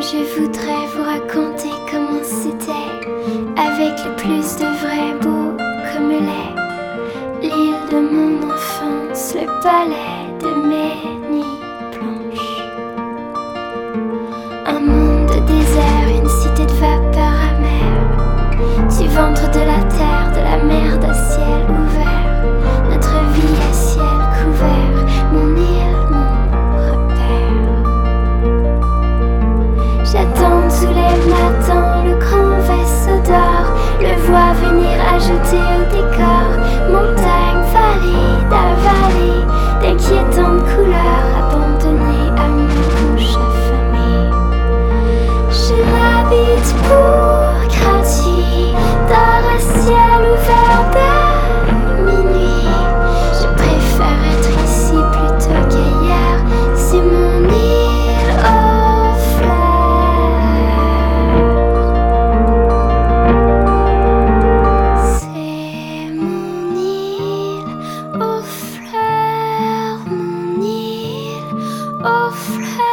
je voudrais vous raconter comment c'était avec le plus de vrai beau comme l'est l'île de mon enfance, le palais J'attends tous les matins le grand verre. Afraid.